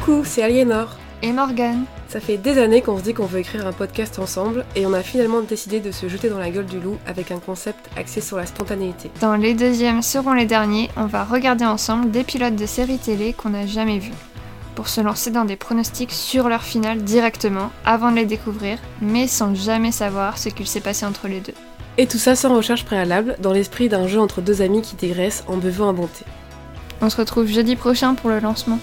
Coucou, c'est Aliénor. Et Morgane. Ça fait des années qu'on se dit qu'on veut écrire un podcast ensemble et on a finalement décidé de se jeter dans la gueule du loup avec un concept axé sur la spontanéité. Dans les deuxièmes seront les derniers, on va regarder ensemble des pilotes de séries télé qu'on n'a jamais vus. Pour se lancer dans des pronostics sur leur finale directement, avant de les découvrir, mais sans jamais savoir ce qu'il s'est passé entre les deux. Et tout ça sans recherche préalable, dans l'esprit d'un jeu entre deux amis qui dégraissent en buvant un bonté. On se retrouve jeudi prochain pour le lancement.